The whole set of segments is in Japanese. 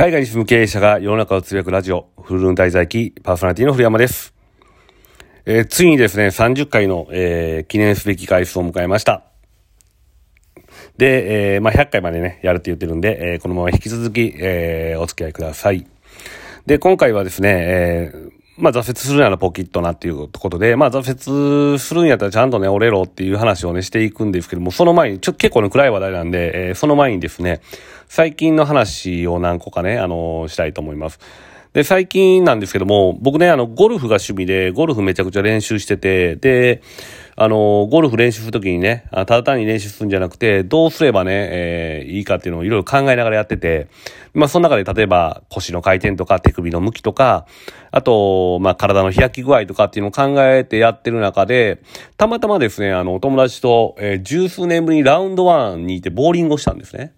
海外に住む経営者が世の中をつぶやくラジオ、フルルン滞在記、パーソナリティの古山です。えー、ついにですね、30回の、えー、記念すべき回数を迎えました。で、えー、まあ、100回までね、やるって言ってるんで、えー、このまま引き続き、え、お付き合いください。で、今回はですね、えー、まあ、挫折するならポキッとなっていうことで、まあ、挫折するんやったらちゃんとね、折れろっていう話をね、していくんですけども、その前に、ちょっと結構ね、暗い話題なんで、えー、その前にですね、最近の話を何個かね、あのー、したいと思います。で、最近なんですけども、僕ね、あの、ゴルフが趣味で、ゴルフめちゃくちゃ練習してて、で、あの、ゴルフ練習するときにね、ただ単に練習するんじゃなくて、どうすればね、えー、いいかっていうのをいろいろ考えながらやってて、まあ、その中で例えば腰の回転とか手首の向きとか、あと、まあ、体の開き具合とかっていうのを考えてやってる中で、たまたまですね、あの、お友達と、えー、十数年ぶりにラウンドワンにいてボーリングをしたんですね。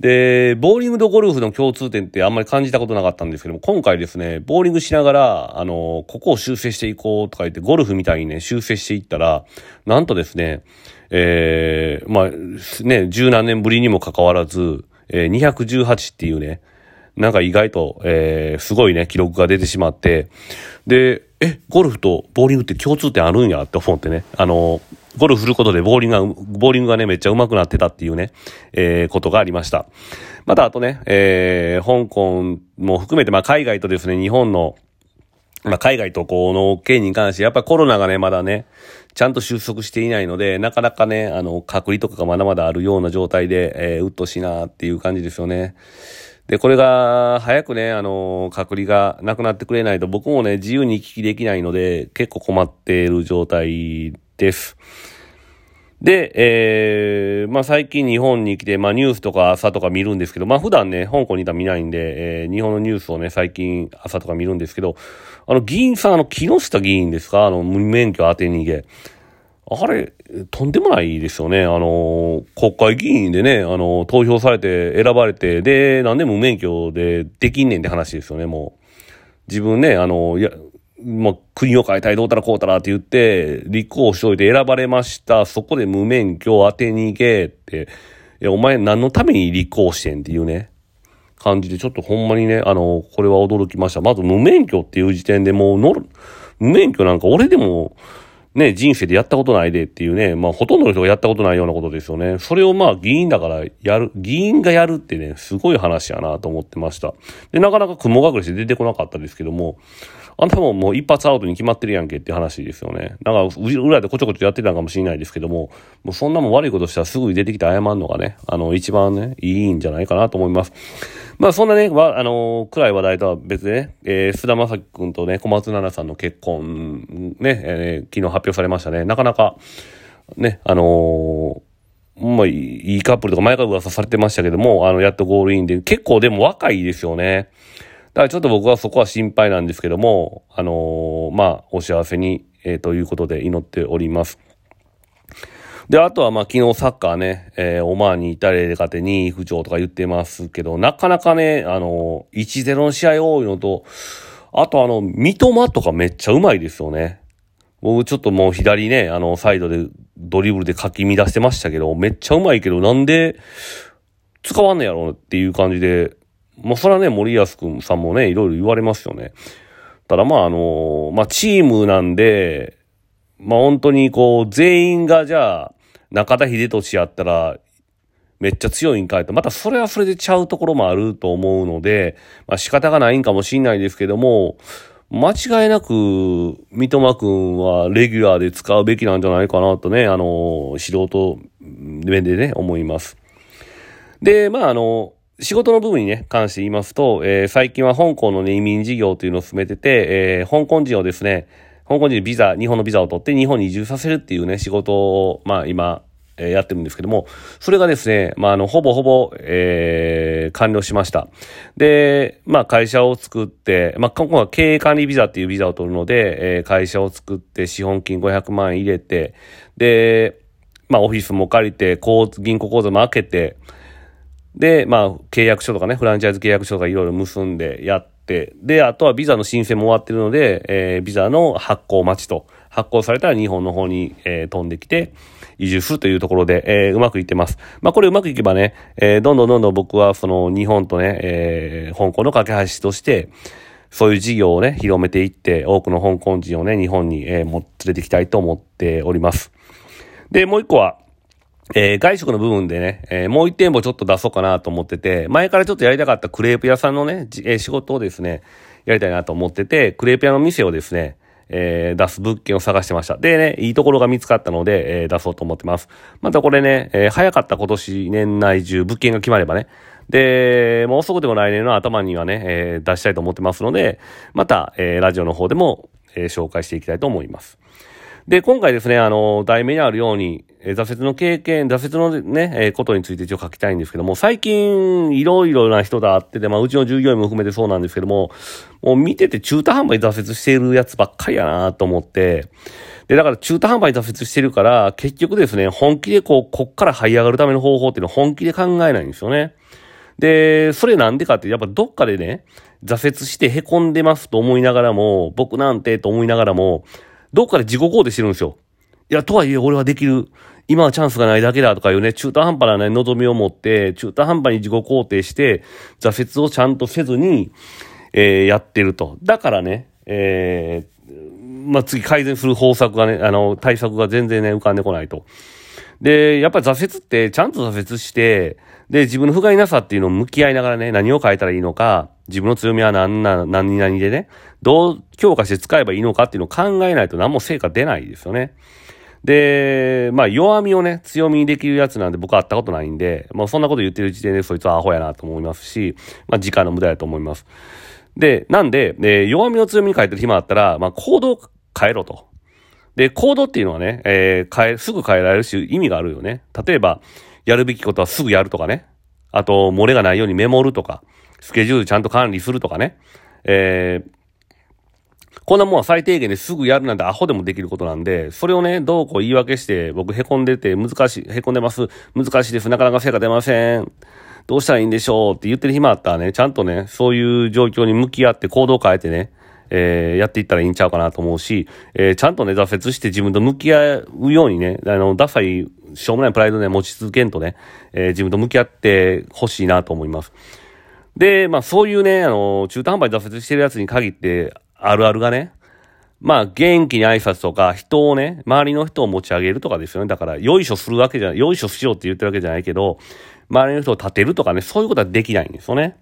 で、ボーリングとゴルフの共通点ってあんまり感じたことなかったんですけども、今回ですね、ボーリングしながら、あの、ここを修正していこうとか言って、ゴルフみたいにね、修正していったら、なんとですね、えー、まあ、ね、十何年ぶりにもかかわらず、えー、218っていうね、なんか意外と、えー、すごいね、記録が出てしまって、で、え、ゴルフとボーリングって共通点あるんやって思ってね、あの、ゴルフすることでボーリングが、ボーリングがね、めっちゃ上手くなってたっていうね、えー、ことがありました。また、あとね、えー、香港も含めて、まあ、海外とですね、日本の、まあ、海外とこの件に関して、やっぱコロナがね、まだね、ちゃんと収束していないので、なかなかね、あの、隔離とかがまだまだあるような状態で、えー、うっとしいなっていう感じですよね。で、これが、早くね、あの、隔離がなくなってくれないと、僕もね、自由に行き来できないので、結構困っている状態です。で、えー、まあ最近日本に来て、まあニュースとか朝とか見るんですけど、まあ普段ね、香港にいたら見ないんで、えー、日本のニュースをね、最近朝とか見るんですけど、あの議員さん、あの木下議員ですか？あの無免許当て逃げ。あれ、とんでもないですよね。あの、国会議員でね、あの、投票されて選ばれて、で、なんで無免許でできんねんって話ですよね、もう。自分ね、あの、いや、まあ、国を変えたい、どうたらこうたらって言って、立候補しといて選ばれました。そこで無免許を当て逃げって、いや、お前何のために立候補してんっていうね、感じで、ちょっとほんまにね、あの、これは驚きました。まず無免許っていう時点でもう乗る、無免許なんか俺でも、ね、人生でやったことないでっていうね、まあほとんどの人がやったことないようなことですよね。それをまあ議員だからやる、議員がやるってね、すごい話やなと思ってました。で、なかなか雲隠れして出てこなかったですけども、あんたももう一発アウトに決まってるやんけって話ですよね。なんか、裏でこちょこちょやってたかもしれないですけども、もうそんなもん悪いことしたらすぐに出てきて謝るのがね、あの、一番ね、いいんじゃないかなと思います。まあそんなね、わあの暗い話題とは別でね、えー、菅田将暉君とね、小松菜奈さんの結婚、ね、えー、昨日発表されましたね。なかなか、ね、あのー、まあ、いいカップルとか前から噂されてましたけども、あの、やっとゴールインで、結構でも若いですよね。だからちょっと僕はそこは心配なんですけども、あのー、まあ、お幸せに、えー、ということで祈っております。で、あとはまあ昨日サッカーね、えー、オマーンにたれで勝て2位浮上とか言ってますけど、なかなかね、あのー、1-0の試合多いのと、あとあの、三笘とかめっちゃうまいですよね。僕ちょっともう左ね、あの、サイドでドリブルでかき乱してましたけど、めっちゃうまいけど、なんで使わんねやろっていう感じで、まあ、それはね、森保くんさんもね、いろいろ言われますよね。ただまあ、あの、まあ、チームなんで、まあ、本当にこう、全員がじゃあ、中田秀俊やったら、めっちゃ強いんかいと、またそれはそれでちゃうところもあると思うので、まあ仕方がないんかもしんないですけども、間違いなく、三笘くんはレギュラーで使うべきなんじゃないかなとね、あの、素人面でね、思います。で、まああの、仕事の部分にね、関して言いますと、えー、最近は香港の、ね、移民事業というのを進めてて、えー、香港人をですね、香港人でビザ、日本のビザを取って日本に移住させるっていうね、仕事を、まあ今、えー、やってるんですけども、それがですね、まああの、ほぼほぼ、えー、完了しました。で、まあ会社を作って、まあ今後は経営管理ビザっていうビザを取るので、えー、会社を作って資本金500万円入れて、で、まあオフィスも借りて、銀行口座も開けて、で、まあ、契約書とかね、フランチャイズ契約書とかいろいろ結んでやって、で、あとはビザの申請も終わってるので、えー、ビザの発行待ちと。発行されたら日本の方に、えー、飛んできて、移住するというところで、えー、うまくいってます。まあ、これうまくいけばね、えー、どんどんどんどん僕はその日本とね、えー、香港の架け橋として、そういう事業をね、広めていって、多くの香港人をね、日本に、えー、も連れてきたいと思っております。で、もう一個は、えー、外食の部分でね、えー、もう一店舗ちょっと出そうかなと思ってて、前からちょっとやりたかったクレープ屋さんのね、えー、仕事をですね、やりたいなと思ってて、クレープ屋の店をですね、えー、出す物件を探してました。でね、いいところが見つかったので、えー、出そうと思ってます。またこれね、えー、早かった今年年内中物件が決まればね、で、もう遅くでも来年の頭にはね、えー、出したいと思ってますので、また、えー、ラジオの方でも、えー、紹介していきたいと思います。で、今回ですね、あの、題名にあるように、え挫折の経験、挫折のね、えことについて一応書きたいんですけども、最近、いろいろな人があってて、まあ、うちの従業員も含めてそうなんですけども、もう見てて中途半端に挫折しているやつばっかりやなと思って、で、だから中途半端に挫折してるから、結局ですね、本気でこう、こっから這い上がるための方法っていうのは本気で考えないんですよね。で、それなんでかって、やっぱどっかでね、挫折して凹んでますと思いながらも、僕なんてと思いながらも、どっかで自己肯定してるんですよ。いや、とはいえ俺はできる。今はチャンスがないだけだとかいうね、中途半端なね、望みを持って、中途半端に自己肯定して、挫折をちゃんとせずに、えー、やってると。だからね、えー、まあ、次改善する方策がね、あの、対策が全然ね、浮かんでこないと。で、やっぱり挫折ってちゃんと挫折して、で、自分の不甲斐なさっていうのを向き合いながらね、何を変えたらいいのか、自分の強みは何な、何々でね、どう強化して使えばいいのかっていうのを考えないと何も成果出ないですよね。で、まあ弱みをね、強みにできるやつなんで僕は会ったことないんで、まあそんなこと言ってる時点でそいつはアホやなと思いますし、まあ時間の無駄やと思います。で、なんで、えー、弱みを強みに変えてる暇あったら、まあ行動変えろと。で、行動っていうのはね、えー、変え、すぐ変えられるし意味があるよね。例えば、やるべきことはすぐやるとかね。あと、漏れがないようにメモるとか、スケジュールちゃんと管理するとかね。えー、こんなもんは最低限ですぐやるなんてアホでもできることなんで、それをね、どうこう言い訳して、僕凹んでて難しい、凹んでます、難しいです、なかなか成果出ません。どうしたらいいんでしょうって言ってる暇あったらね、ちゃんとね、そういう状況に向き合って行動を変えてね、えー、やっていったらいいんちゃうかなと思うし、えー、ちゃんとね、挫折して自分と向き合うようにね、あの、ダサい、しょうもないプライドね、持ち続けんとね、えー、自分と向き合ってほしいなと思います。で、まあそういうね、あの、中途半端に挫折してるやつに限って、あるあるがね、まあ、元気に挨拶とか、人をね、周りの人を持ち上げるとかですよね。だから、よいしょするわけじゃない、よいしょしようって言ってるわけじゃないけど、周りの人を立てるとかね、そういうことはできないんですよね。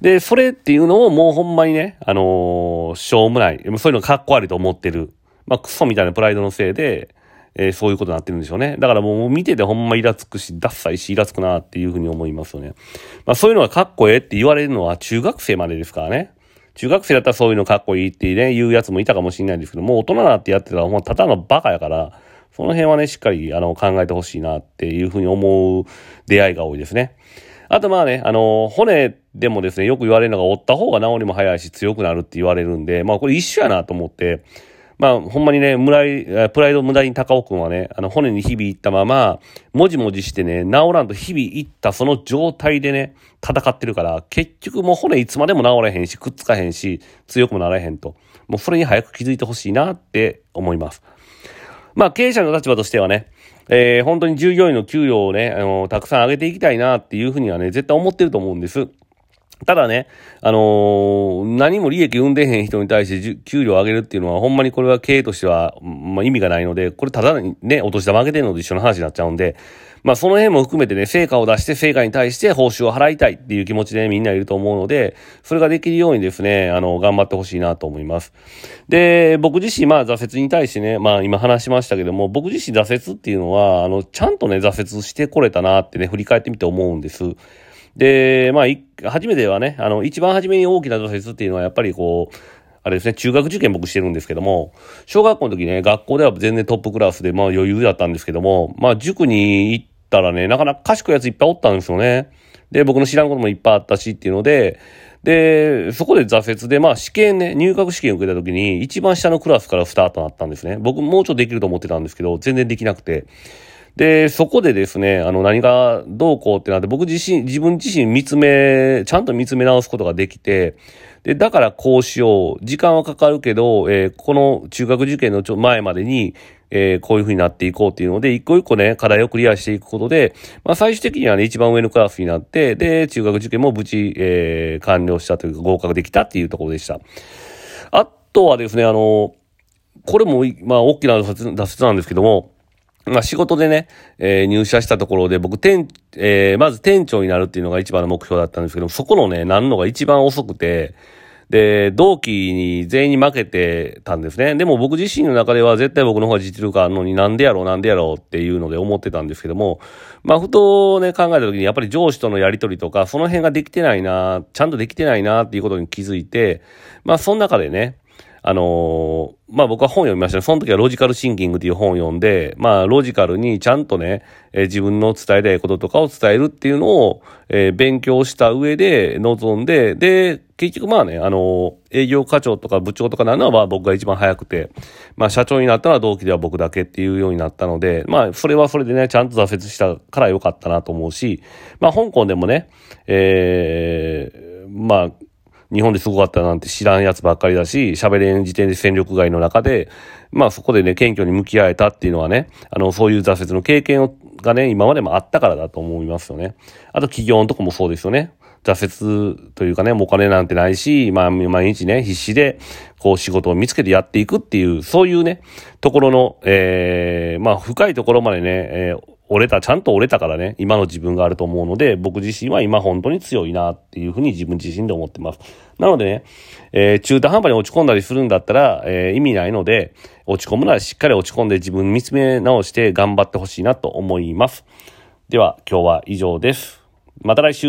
で、それっていうのをもうほんまにね、あのー、しょうもない、そういうのかっこ悪いと思ってる。まあ、クソみたいなプライドのせいで、えー、そういうことになってるんでしょうね。だからもう見ててほんまイラつくし、ダッサいし、イラつくなっていうふうに思いますよね。まあ、そういうのがかっこええって言われるのは中学生までですからね。中学生だったらそういうのかっこいいってね、言うやつもいたかもしれないんですけど、もう大人になってやってたら、もうただのバカやから、その辺はね、しっかり、あの、考えてほしいなっていうふうに思う出会いが多いですね。あとまあね、あの、骨でもですね、よく言われるのが、折った方が治りも早いし強くなるって言われるんで、まあこれ一緒やなと思って、まあ、ほんまにね、無頼、プライド無駄に高尾くんはね、あの、骨に日々いったまま、もじもじしてね、治らんと日々いったその状態でね、戦ってるから、結局もう骨いつまでも治らへんし、くっつかへんし、強くもならへんと。もうそれに早く気づいてほしいなって思います。まあ、経営者の立場としてはね、えー、本当に従業員の給与をね、あの、たくさん上げていきたいなっていうふうにはね、絶対思ってると思うんです。ただね、あのー、何も利益生んでへん人に対して給料を上げるっていうのは、ほんまにこれは経営としては、まあ、意味がないので、これただね、お年玉上げてるのと一緒の話になっちゃうんで、まあその辺も含めてね、成果を出して成果に対して報酬を払いたいっていう気持ちで、みんないると思うので、それができるようにですね、あの、頑張ってほしいなと思います。で、僕自身、まあ挫折に対してね、まあ今話しましたけども、僕自身挫折っていうのは、あの、ちゃんとね、挫折してこれたなってね、振り返ってみて思うんです。で、まあ、初めてはね、あの、一番初めに大きな挫折っていうのはやっぱりこう、あれですね、中学受験僕してるんですけども、小学校の時ね、学校では全然トップクラスで、まあ余裕だったんですけども、まあ塾に行ったらね、なかなか賢いやついっぱいおったんですよね。で、僕の知らんこともいっぱいあったしっていうので、で、そこで挫折で、まあ試験ね、入学試験を受けた時に、一番下のクラスからスタートなったんですね。僕もうちょっとできると思ってたんですけど、全然できなくて。で、そこでですね、あの、何がどうこうってなって、僕自身、自分自身見つめ、ちゃんと見つめ直すことができて、で、だからこうしよう。時間はかかるけど、えー、この中学受験のちょ前までに、えー、こういう風になっていこうっていうので、一個一個ね、課題をクリアしていくことで、まあ最終的にはね、一番上のクラスになって、で、中学受験も無事、えー、完了したというか合格できたっていうところでした。あとはですね、あの、これも、まあ大きな脱出なんですけども、まあ仕事でね、えー、入社したところで僕店、えー、まず店長になるっていうのが一番の目標だったんですけどそこのね、なんのが一番遅くて、で、同期に全員に負けてたんですね。でも僕自身の中では絶対僕の方が実力あるのになんでやろうなんでやろうっていうので思ってたんですけども、まあふとね考えた時にやっぱり上司とのやりとりとかその辺ができてないな、ちゃんとできてないなっていうことに気づいて、まあその中でね、あのー、まあ僕は本読みましたね。その時はロジカルシンキングっていう本を読んで、まあロジカルにちゃんとね、えー、自分の伝えたいこととかを伝えるっていうのを、えー、勉強した上で臨んで、で、結局まあね、あの営業課長とか部長とかなのは僕が一番早くて、まあ社長になったのは同期では僕だけっていうようになったので、まあそれはそれでね、ちゃんと挫折したから良かったなと思うし、まあ香港でもね、えー、まあ、日本ですごかったなんて知らんやつばっかりだし、喋れん時点で戦力外の中で、まあそこでね、謙虚に向き合えたっていうのはね、あの、そういう挫折の経験がね、今までもあったからだと思いますよね。あと企業のとこもそうですよね。挫折というかね、もうお金なんてないし、まあ毎日ね、必死で、こう仕事を見つけてやっていくっていう、そういうね、ところの、えー、まあ深いところまでね、えー折れた、ちゃんと折れたからね、今の自分があると思うので、僕自身は今本当に強いなっていうふうに自分自身で思ってます。なのでね、えー、中途半端に落ち込んだりするんだったら、えー、意味ないので、落ち込むならしっかり落ち込んで自分見つめ直して頑張ってほしいなと思います。では、今日は以上です。また来週